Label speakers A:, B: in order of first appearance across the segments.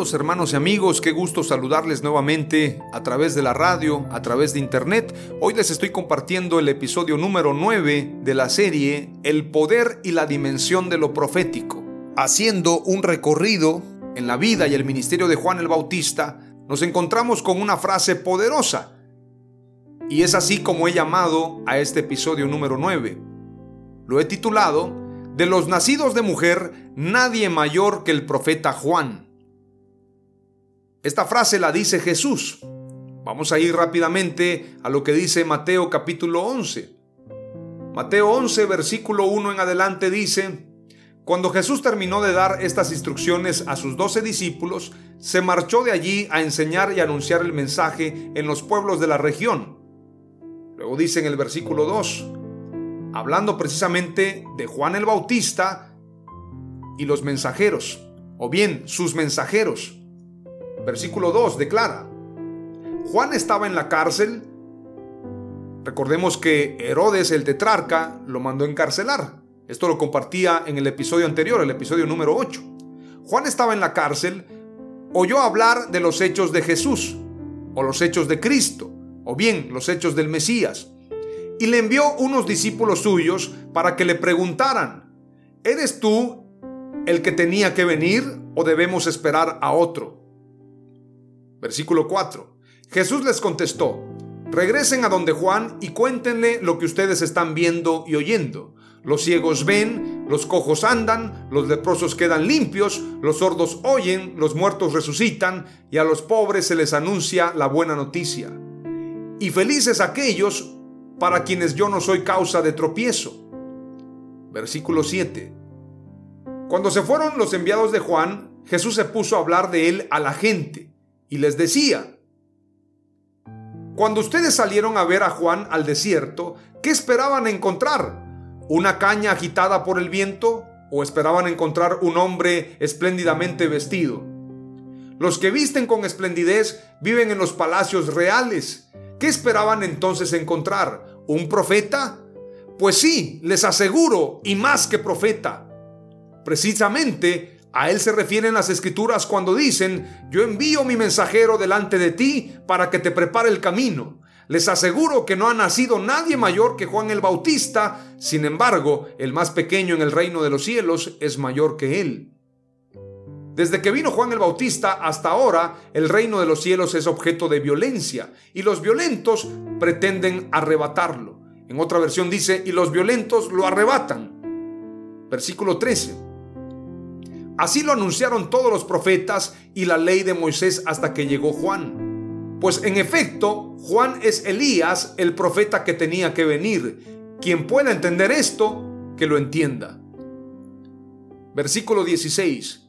A: Hermanos y amigos, qué gusto saludarles nuevamente a través de la radio, a través de internet. Hoy les estoy compartiendo el episodio número 9 de la serie El poder y la dimensión de lo profético. Haciendo un recorrido en la vida y el ministerio de Juan el Bautista, nos encontramos con una frase poderosa. Y es así como he llamado a este episodio número 9. Lo he titulado De los nacidos de mujer, nadie mayor que el profeta Juan. Esta frase la dice Jesús. Vamos a ir rápidamente a lo que dice Mateo capítulo 11. Mateo 11 versículo 1 en adelante dice, Cuando Jesús terminó de dar estas instrucciones a sus doce discípulos, se marchó de allí a enseñar y anunciar el mensaje en los pueblos de la región. Luego dice en el versículo 2, hablando precisamente de Juan el Bautista y los mensajeros, o bien sus mensajeros. Versículo 2 declara, Juan estaba en la cárcel. Recordemos que Herodes el tetrarca lo mandó encarcelar. Esto lo compartía en el episodio anterior, el episodio número 8. Juan estaba en la cárcel, oyó hablar de los hechos de Jesús, o los hechos de Cristo, o bien los hechos del Mesías, y le envió unos discípulos suyos para que le preguntaran, ¿eres tú el que tenía que venir o debemos esperar a otro? Versículo 4. Jesús les contestó, regresen a donde Juan y cuéntenle lo que ustedes están viendo y oyendo. Los ciegos ven, los cojos andan, los leprosos quedan limpios, los sordos oyen, los muertos resucitan y a los pobres se les anuncia la buena noticia. Y felices aquellos para quienes yo no soy causa de tropiezo. Versículo 7. Cuando se fueron los enviados de Juan, Jesús se puso a hablar de él a la gente y les decía, cuando ustedes salieron a ver a Juan al desierto, ¿qué esperaban encontrar? ¿Una caña agitada por el viento o esperaban encontrar un hombre espléndidamente vestido? Los que visten con esplendidez viven en los palacios reales. ¿Qué esperaban entonces encontrar? ¿Un profeta? Pues sí, les aseguro, y más que profeta. Precisamente a él se refieren las escrituras cuando dicen, yo envío mi mensajero delante de ti para que te prepare el camino. Les aseguro que no ha nacido nadie mayor que Juan el Bautista, sin embargo, el más pequeño en el reino de los cielos es mayor que él. Desde que vino Juan el Bautista hasta ahora, el reino de los cielos es objeto de violencia y los violentos pretenden arrebatarlo. En otra versión dice, y los violentos lo arrebatan. Versículo 13. Así lo anunciaron todos los profetas y la ley de Moisés hasta que llegó Juan. Pues en efecto, Juan es Elías, el profeta que tenía que venir. Quien pueda entender esto, que lo entienda. Versículo 16.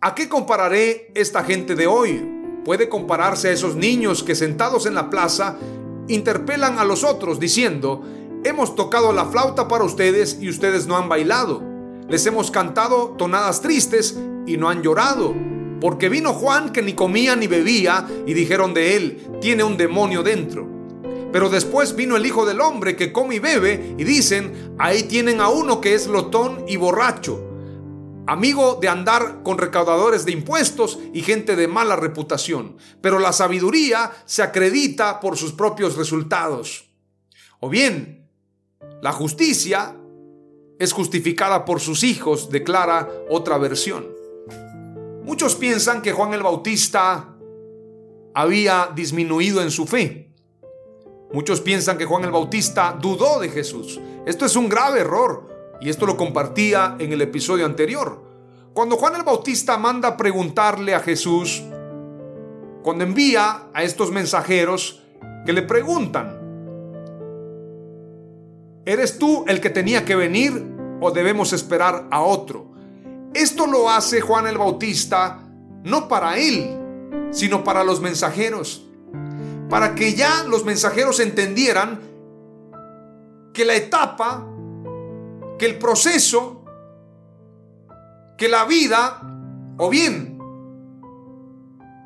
A: ¿A qué compararé esta gente de hoy? Puede compararse a esos niños que sentados en la plaza interpelan a los otros diciendo, hemos tocado la flauta para ustedes y ustedes no han bailado. Les hemos cantado tonadas tristes y no han llorado. Porque vino Juan que ni comía ni bebía y dijeron de él, tiene un demonio dentro. Pero después vino el Hijo del Hombre que come y bebe y dicen, ahí tienen a uno que es lotón y borracho, amigo de andar con recaudadores de impuestos y gente de mala reputación, pero la sabiduría se acredita por sus propios resultados. O bien, la justicia es justificada por sus hijos, declara otra versión. Muchos piensan que Juan el Bautista había disminuido en su fe. Muchos piensan que Juan el Bautista dudó de Jesús. Esto es un grave error. Y esto lo compartía en el episodio anterior. Cuando Juan el Bautista manda preguntarle a Jesús, cuando envía a estos mensajeros que le preguntan, ¿eres tú el que tenía que venir o debemos esperar a otro? Esto lo hace Juan el Bautista no para él, sino para los mensajeros, para que ya los mensajeros entendieran que la etapa que el proceso, que la vida, o bien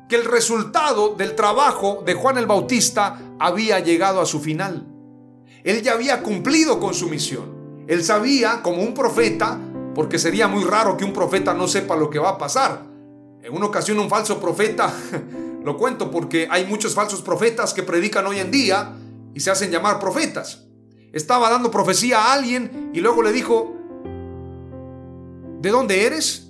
A: que el resultado del trabajo de Juan el Bautista había llegado a su final. Él ya había cumplido con su misión. Él sabía como un profeta, porque sería muy raro que un profeta no sepa lo que va a pasar. En una ocasión un falso profeta, lo cuento porque hay muchos falsos profetas que predican hoy en día y se hacen llamar profetas estaba dando profecía a alguien y luego le dijo, ¿de dónde eres?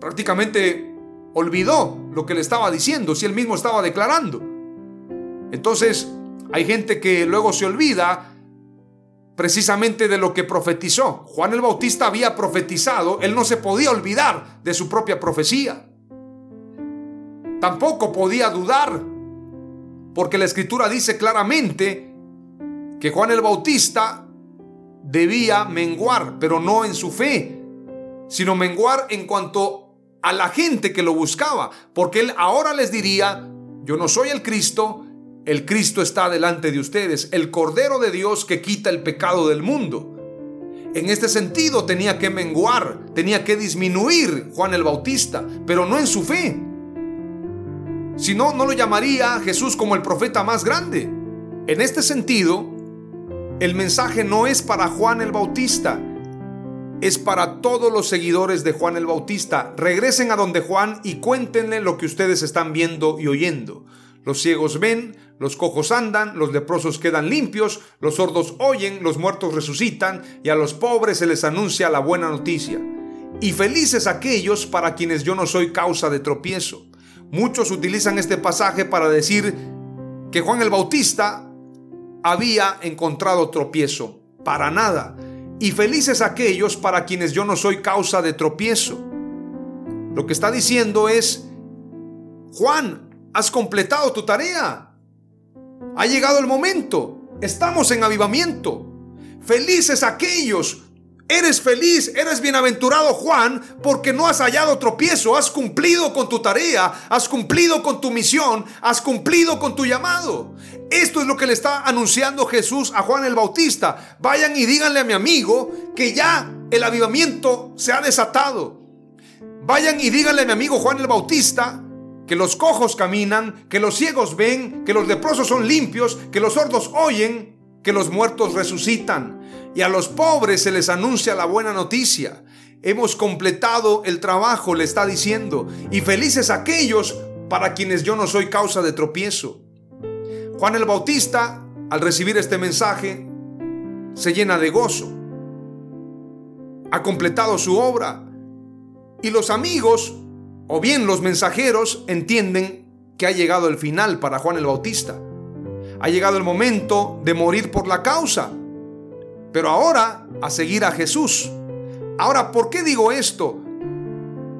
A: Prácticamente olvidó lo que le estaba diciendo, si él mismo estaba declarando. Entonces, hay gente que luego se olvida precisamente de lo que profetizó. Juan el Bautista había profetizado, él no se podía olvidar de su propia profecía. Tampoco podía dudar, porque la escritura dice claramente que Juan el Bautista debía menguar, pero no en su fe, sino menguar en cuanto a la gente que lo buscaba, porque él ahora les diría, yo no soy el Cristo, el Cristo está delante de ustedes, el Cordero de Dios que quita el pecado del mundo. En este sentido tenía que menguar, tenía que disminuir Juan el Bautista, pero no en su fe. Si no, no lo llamaría Jesús como el profeta más grande. En este sentido, el mensaje no es para Juan el Bautista, es para todos los seguidores de Juan el Bautista. Regresen a donde Juan y cuéntenle lo que ustedes están viendo y oyendo. Los ciegos ven, los cojos andan, los leprosos quedan limpios, los sordos oyen, los muertos resucitan y a los pobres se les anuncia la buena noticia. Y felices aquellos para quienes yo no soy causa de tropiezo. Muchos utilizan este pasaje para decir que Juan el Bautista había encontrado tropiezo, para nada. Y felices aquellos para quienes yo no soy causa de tropiezo. Lo que está diciendo es, Juan, has completado tu tarea. Ha llegado el momento. Estamos en avivamiento. Felices aquellos Eres feliz, eres bienaventurado Juan, porque no has hallado tropiezo, has cumplido con tu tarea, has cumplido con tu misión, has cumplido con tu llamado. Esto es lo que le está anunciando Jesús a Juan el Bautista. Vayan y díganle a mi amigo que ya el avivamiento se ha desatado. Vayan y díganle a mi amigo Juan el Bautista que los cojos caminan, que los ciegos ven, que los leprosos son limpios, que los sordos oyen, que los muertos resucitan y a los pobres se les anuncia la buena noticia. Hemos completado el trabajo, le está diciendo, y felices aquellos para quienes yo no soy causa de tropiezo. Juan el Bautista, al recibir este mensaje, se llena de gozo. Ha completado su obra. Y los amigos, o bien los mensajeros, entienden que ha llegado el final para Juan el Bautista. Ha llegado el momento de morir por la causa pero ahora a seguir a Jesús. Ahora, ¿por qué digo esto?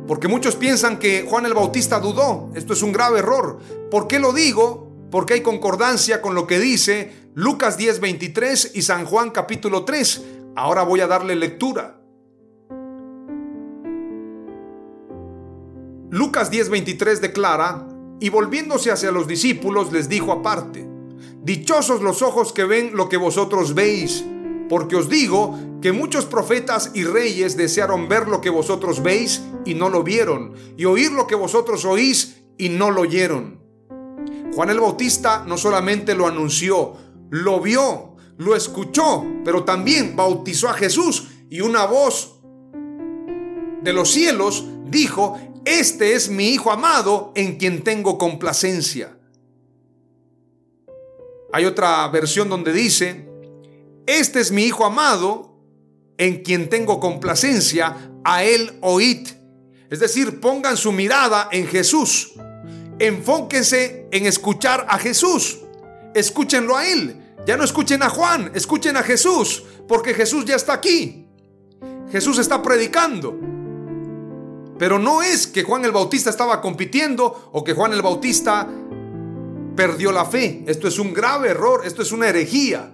A: Porque muchos piensan que Juan el Bautista dudó. Esto es un grave error. ¿Por qué lo digo? Porque hay concordancia con lo que dice Lucas 10:23 y San Juan capítulo 3. Ahora voy a darle lectura. Lucas 10:23 declara, y volviéndose hacia los discípulos les dijo aparte, Dichosos los ojos que ven lo que vosotros veis porque os digo que muchos profetas y reyes desearon ver lo que vosotros veis y no lo vieron, y oír lo que vosotros oís y no lo oyeron. Juan el Bautista no solamente lo anunció, lo vio, lo escuchó, pero también bautizó a Jesús y una voz de los cielos dijo, este es mi Hijo amado en quien tengo complacencia. Hay otra versión donde dice, este es mi Hijo amado en quien tengo complacencia, a él oíd. Es decir, pongan su mirada en Jesús. Enfóquense en escuchar a Jesús. Escúchenlo a Él. Ya no escuchen a Juan, escuchen a Jesús, porque Jesús ya está aquí. Jesús está predicando. Pero no es que Juan el Bautista estaba compitiendo o que Juan el Bautista perdió la fe. Esto es un grave error, esto es una herejía.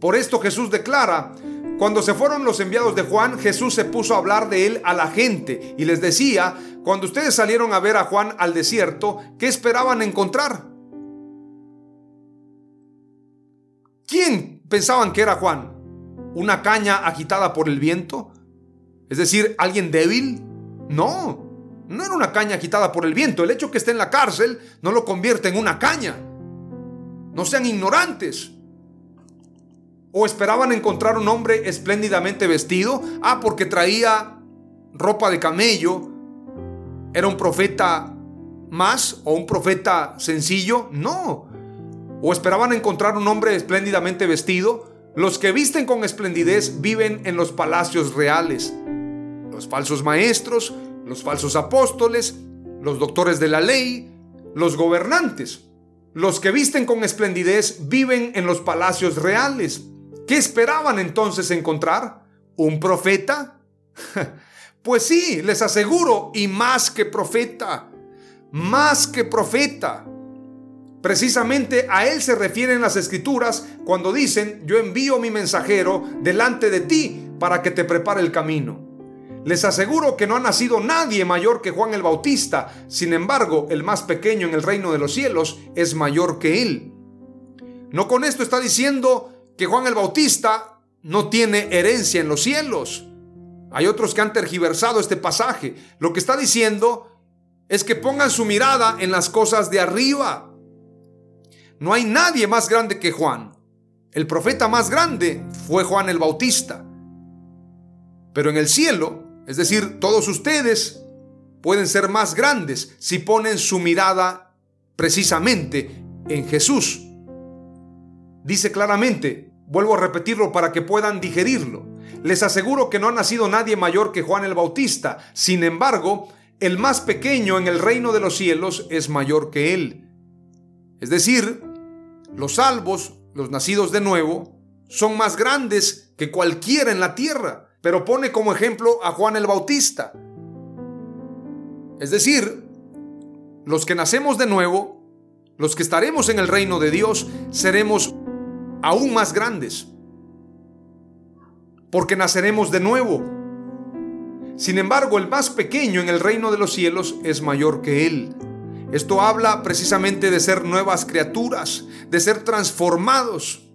A: Por esto Jesús declara, cuando se fueron los enviados de Juan, Jesús se puso a hablar de él a la gente y les decía, cuando ustedes salieron a ver a Juan al desierto, ¿qué esperaban encontrar? ¿Quién pensaban que era Juan? ¿Una caña agitada por el viento? Es decir, alguien débil. No, no era una caña agitada por el viento. El hecho que esté en la cárcel no lo convierte en una caña. No sean ignorantes. ¿O esperaban encontrar un hombre espléndidamente vestido? Ah, porque traía ropa de camello. ¿Era un profeta más o un profeta sencillo? No. ¿O esperaban encontrar un hombre espléndidamente vestido? Los que visten con esplendidez viven en los palacios reales. Los falsos maestros, los falsos apóstoles, los doctores de la ley, los gobernantes. Los que visten con esplendidez viven en los palacios reales. ¿Qué esperaban entonces encontrar? ¿Un profeta? Pues sí, les aseguro, y más que profeta, más que profeta. Precisamente a él se refieren las escrituras cuando dicen, yo envío mi mensajero delante de ti para que te prepare el camino. Les aseguro que no ha nacido nadie mayor que Juan el Bautista, sin embargo, el más pequeño en el reino de los cielos es mayor que él. No con esto está diciendo que Juan el Bautista no tiene herencia en los cielos. Hay otros que han tergiversado este pasaje. Lo que está diciendo es que pongan su mirada en las cosas de arriba. No hay nadie más grande que Juan. El profeta más grande fue Juan el Bautista. Pero en el cielo, es decir, todos ustedes pueden ser más grandes si ponen su mirada precisamente en Jesús. Dice claramente, vuelvo a repetirlo para que puedan digerirlo. Les aseguro que no ha nacido nadie mayor que Juan el Bautista. Sin embargo, el más pequeño en el reino de los cielos es mayor que él. Es decir, los salvos, los nacidos de nuevo, son más grandes que cualquiera en la tierra, pero pone como ejemplo a Juan el Bautista. Es decir, los que nacemos de nuevo, los que estaremos en el reino de Dios, seremos aún más grandes, porque naceremos de nuevo. Sin embargo, el más pequeño en el reino de los cielos es mayor que él. Esto habla precisamente de ser nuevas criaturas, de ser transformados.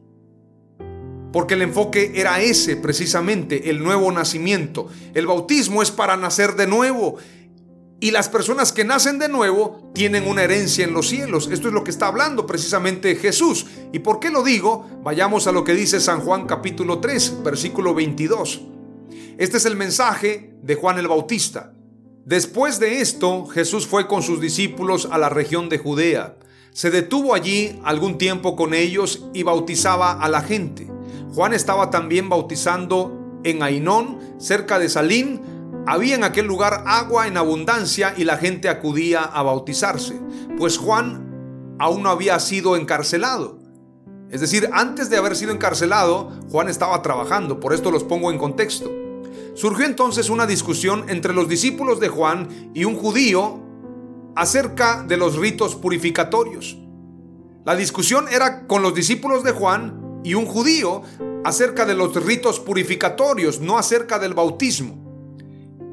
A: Porque el enfoque era ese, precisamente, el nuevo nacimiento. El bautismo es para nacer de nuevo. Y las personas que nacen de nuevo tienen una herencia en los cielos. Esto es lo que está hablando precisamente Jesús. ¿Y por qué lo digo? Vayamos a lo que dice San Juan capítulo 3, versículo 22. Este es el mensaje de Juan el Bautista. Después de esto, Jesús fue con sus discípulos a la región de Judea. Se detuvo allí algún tiempo con ellos y bautizaba a la gente. Juan estaba también bautizando en Ainón, cerca de Salín. Había en aquel lugar agua en abundancia y la gente acudía a bautizarse, pues Juan aún no había sido encarcelado. Es decir, antes de haber sido encarcelado, Juan estaba trabajando, por esto los pongo en contexto. Surgió entonces una discusión entre los discípulos de Juan y un judío acerca de los ritos purificatorios. La discusión era con los discípulos de Juan y un judío acerca de los ritos purificatorios, no acerca del bautismo.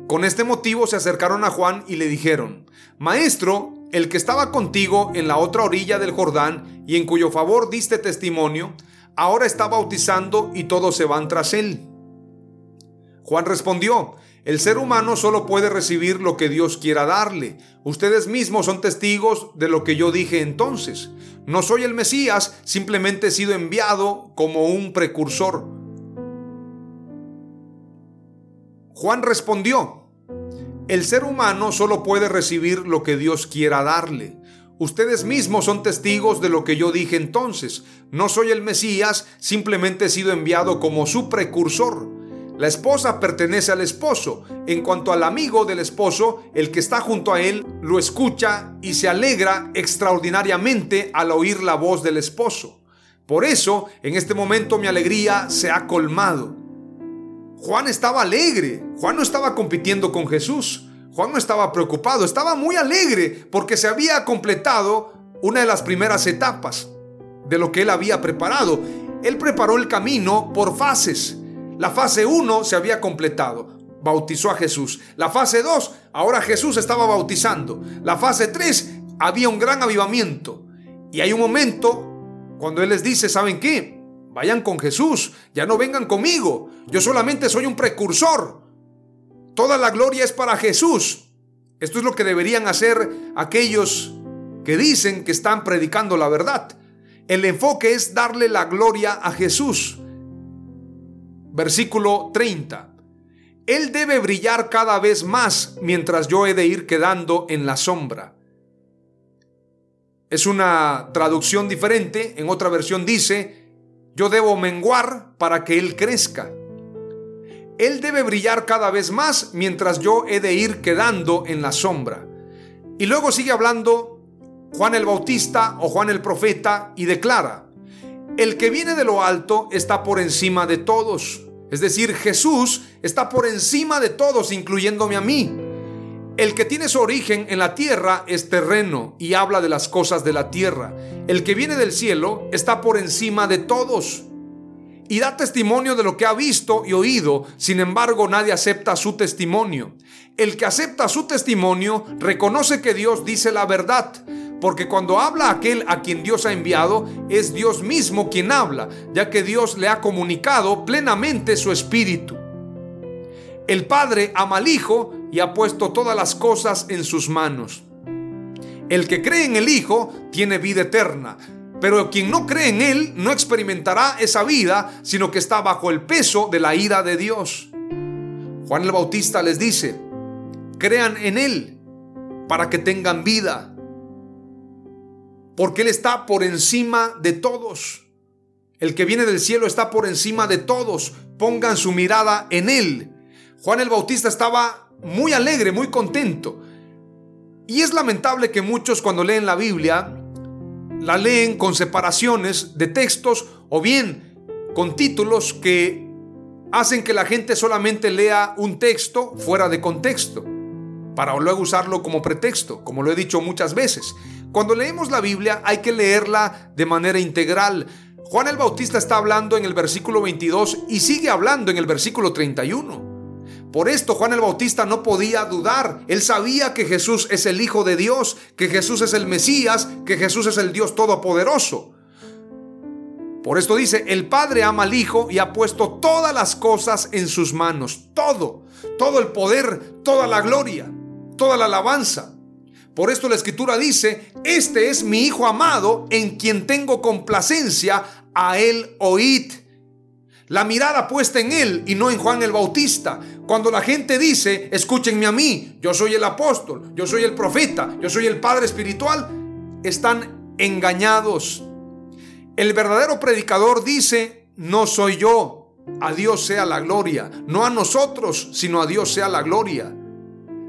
A: Con este motivo se acercaron a Juan y le dijeron, Maestro, el que estaba contigo en la otra orilla del Jordán y en cuyo favor diste testimonio, ahora está bautizando y todos se van tras él. Juan respondió, el ser humano solo puede recibir lo que Dios quiera darle. Ustedes mismos son testigos de lo que yo dije entonces. No soy el Mesías, simplemente he sido enviado como un precursor. Juan respondió, El ser humano solo puede recibir lo que Dios quiera darle. Ustedes mismos son testigos de lo que yo dije entonces. No soy el Mesías, simplemente he sido enviado como su precursor. La esposa pertenece al esposo. En cuanto al amigo del esposo, el que está junto a él lo escucha y se alegra extraordinariamente al oír la voz del esposo. Por eso, en este momento mi alegría se ha colmado. Juan estaba alegre. Juan no estaba compitiendo con Jesús. Juan no estaba preocupado, estaba muy alegre porque se había completado una de las primeras etapas de lo que él había preparado. Él preparó el camino por fases. La fase 1 se había completado, bautizó a Jesús. La fase 2, ahora Jesús estaba bautizando. La fase 3, había un gran avivamiento. Y hay un momento cuando Él les dice, ¿saben qué? Vayan con Jesús, ya no vengan conmigo. Yo solamente soy un precursor. Toda la gloria es para Jesús. Esto es lo que deberían hacer aquellos que dicen que están predicando la verdad. El enfoque es darle la gloria a Jesús. Versículo 30. Él debe brillar cada vez más mientras yo he de ir quedando en la sombra. Es una traducción diferente. En otra versión dice, yo debo menguar para que Él crezca. Él debe brillar cada vez más mientras yo he de ir quedando en la sombra. Y luego sigue hablando Juan el Bautista o Juan el Profeta y declara, el que viene de lo alto está por encima de todos. Es decir, Jesús está por encima de todos, incluyéndome a mí. El que tiene su origen en la tierra es terreno y habla de las cosas de la tierra. El que viene del cielo está por encima de todos y da testimonio de lo que ha visto y oído, sin embargo nadie acepta su testimonio. El que acepta su testimonio reconoce que Dios dice la verdad, porque cuando habla aquel a quien Dios ha enviado, es Dios mismo quien habla, ya que Dios le ha comunicado plenamente su espíritu. El Padre ama al Hijo y ha puesto todas las cosas en sus manos. El que cree en el Hijo tiene vida eterna pero quien no cree en Él no experimentará esa vida, sino que está bajo el peso de la ira de Dios. Juan el Bautista les dice, crean en Él para que tengan vida, porque Él está por encima de todos. El que viene del cielo está por encima de todos. Pongan su mirada en Él. Juan el Bautista estaba muy alegre, muy contento. Y es lamentable que muchos cuando leen la Biblia la leen con separaciones de textos o bien con títulos que hacen que la gente solamente lea un texto fuera de contexto, para luego usarlo como pretexto, como lo he dicho muchas veces. Cuando leemos la Biblia hay que leerla de manera integral. Juan el Bautista está hablando en el versículo 22 y sigue hablando en el versículo 31. Por esto Juan el Bautista no podía dudar. Él sabía que Jesús es el Hijo de Dios, que Jesús es el Mesías, que Jesús es el Dios Todopoderoso. Por esto dice, el Padre ama al Hijo y ha puesto todas las cosas en sus manos. Todo, todo el poder, toda la gloria, toda la alabanza. Por esto la escritura dice, este es mi Hijo amado en quien tengo complacencia, a él oíd. La mirada puesta en él y no en Juan el Bautista. Cuando la gente dice, escúchenme a mí, yo soy el apóstol, yo soy el profeta, yo soy el padre espiritual, están engañados. El verdadero predicador dice, no soy yo, a Dios sea la gloria, no a nosotros, sino a Dios sea la gloria.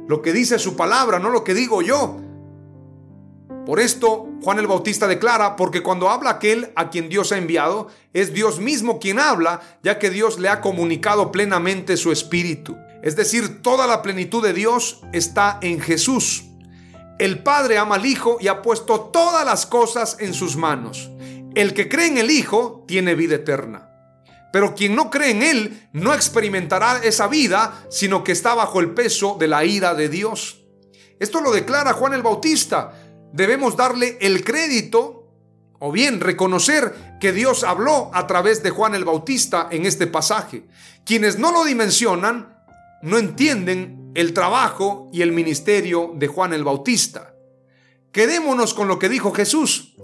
A: Lo que dice su palabra, no lo que digo yo. Por esto Juan el Bautista declara, porque cuando habla aquel a quien Dios ha enviado, es Dios mismo quien habla, ya que Dios le ha comunicado plenamente su espíritu. Es decir, toda la plenitud de Dios está en Jesús. El Padre ama al Hijo y ha puesto todas las cosas en sus manos. El que cree en el Hijo tiene vida eterna. Pero quien no cree en Él no experimentará esa vida, sino que está bajo el peso de la ira de Dios. Esto lo declara Juan el Bautista debemos darle el crédito o bien reconocer que Dios habló a través de Juan el Bautista en este pasaje. Quienes no lo dimensionan no entienden el trabajo y el ministerio de Juan el Bautista. Quedémonos con lo que dijo Jesús.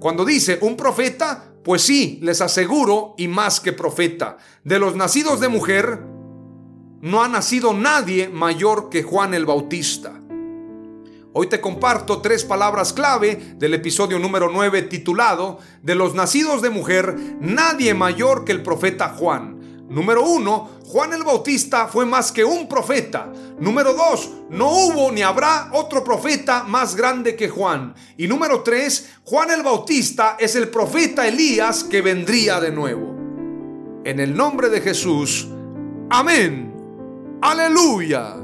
A: Cuando dice un profeta, pues sí, les aseguro, y más que profeta, de los nacidos de mujer, no ha nacido nadie mayor que Juan el Bautista. Hoy te comparto tres palabras clave del episodio número 9 titulado De los nacidos de mujer, nadie mayor que el profeta Juan. Número uno, Juan el Bautista fue más que un profeta. Número dos, no hubo ni habrá otro profeta más grande que Juan. Y número tres, Juan el Bautista es el profeta Elías que vendría de nuevo. En el nombre de Jesús, amén. Aleluya.